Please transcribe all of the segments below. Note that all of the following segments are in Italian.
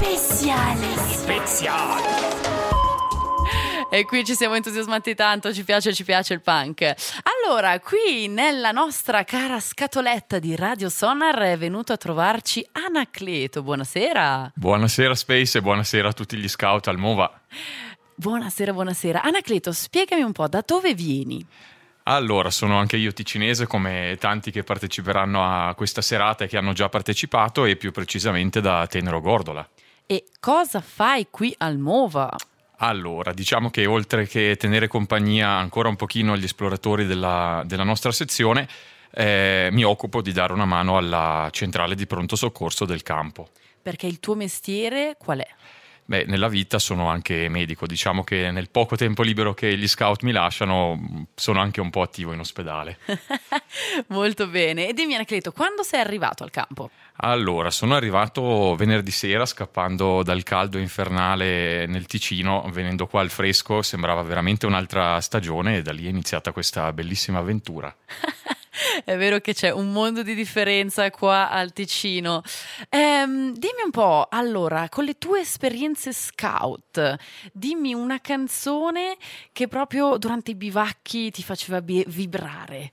Speciale. Speziale. E qui ci siamo entusiasmati tanto, ci piace, ci piace il punk. Allora, qui nella nostra cara scatoletta di Radio Sonar è venuto a trovarci Anacleto. Buonasera. Buonasera Space e buonasera a tutti gli scout al MOVA. Buonasera, buonasera. Anacleto, spiegami un po' da dove vieni? Allora, sono anche io ticinese come tanti che parteciperanno a questa serata e che hanno già partecipato e più precisamente da Tenero Gordola. E cosa fai qui al MOVA? Allora, diciamo che oltre che tenere compagnia ancora un pochino agli esploratori della, della nostra sezione, eh, mi occupo di dare una mano alla centrale di pronto soccorso del campo. Perché il tuo mestiere qual è? Beh, nella vita sono anche medico, diciamo che nel poco tempo libero che gli scout mi lasciano sono anche un po' attivo in ospedale. Molto bene. E dimmi Anacleto, quando sei arrivato al campo? Allora, sono arrivato venerdì sera scappando dal caldo infernale nel Ticino, venendo qua al fresco, sembrava veramente un'altra stagione e da lì è iniziata questa bellissima avventura. È vero che c'è un mondo di differenza qua al Ticino. Ehm, dimmi un po', allora, con le tue esperienze scout, dimmi una canzone che proprio durante i bivacchi ti faceva bi- vibrare.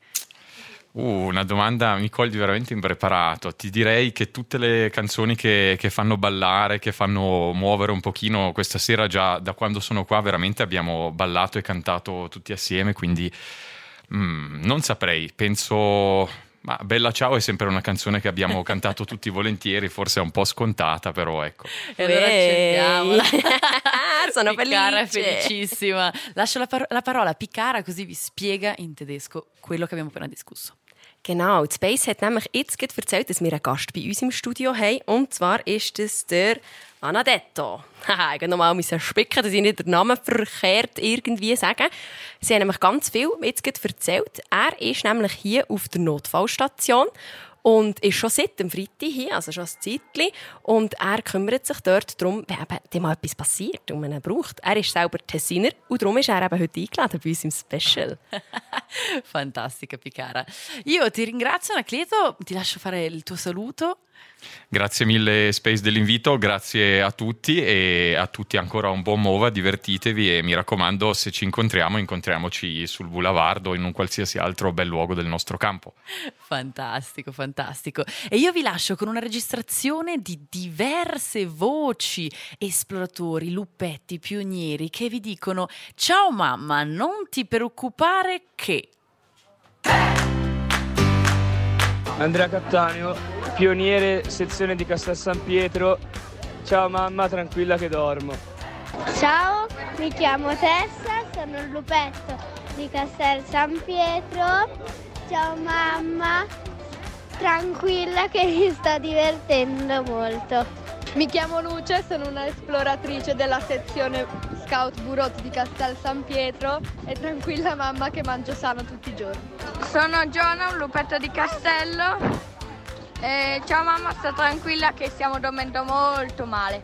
Uh, una domanda mi cogli veramente impreparato. Ti direi che tutte le canzoni che, che, fanno ballare, che fanno muovere un pochino questa sera, già da quando sono qua, veramente abbiamo ballato e cantato tutti assieme, quindi Mm, non saprei, penso... Ma Bella Ciao è sempre una canzone che abbiamo cantato tutti volentieri, forse è un po' scontata, però ecco. E allora accendiamola. Sono Picara felice. è felicissima. Lascio la, par- la parola a Picara così vi spiega in tedesco quello che abbiamo appena discusso. Genau, die Space hat nämlich jetzt gerade erzählt, dass wir einen Gast bei uns im Studio haben. Und zwar ist das der Anadetto. Ich musste nochmal spicken, dass ich nicht den Namen verkehrt irgendwie sage. Sie haben nämlich ganz viel jetzt gerade erzählt. Er ist nämlich hier auf der Notfallstation und ist schon seit dem Freitag hier, also schon ein Zeitchen. Und er kümmert sich dort darum, wenn eben mal etwas passiert und man ihn braucht. Er ist selber Tessiner und darum ist er eben heute eingeladen bei uns im Special. Fantastica Picara. Io ti ringrazio Anacleto, ti lascio fare il tuo saluto. Grazie mille Space dell'invito, grazie a tutti e a tutti ancora un buon MOVA, divertitevi e mi raccomando se ci incontriamo incontriamoci sul Boulevard o in un qualsiasi altro bel luogo del nostro campo. Fantastico, fantastico. E io vi lascio con una registrazione di diverse voci, esploratori, lupetti, pionieri che vi dicono ciao mamma, non ti preoccupare che... Andrea Cattaneo, pioniere sezione di Castel San Pietro. Ciao mamma, tranquilla che dormo. Ciao, mi chiamo Tessa, sono il lupetto di Castel San Pietro. Ciao mamma, tranquilla che mi sto divertendo molto. Mi chiamo Luce, sono una esploratrice della sezione Scout Burot di Castel San Pietro e tranquilla mamma che mangio sano tutti i giorni. Sono Giona, un lupetto di Castello. E ciao mamma, sta tranquilla che stiamo dormendo molto male.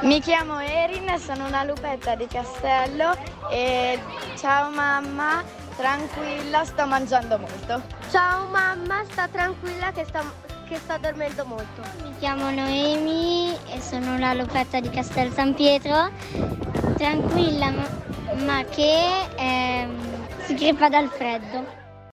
Mi chiamo Erin, sono una lupetta di Castello e ciao mamma, tranquilla, sto mangiando molto. Ciao mamma, sta tranquilla che sto, che sto dormendo molto. Mi chiamo Noemi e sono una lupetta di Castel San Pietro. Tranquilla, ma, ma che ehm, si crepa dal freddo.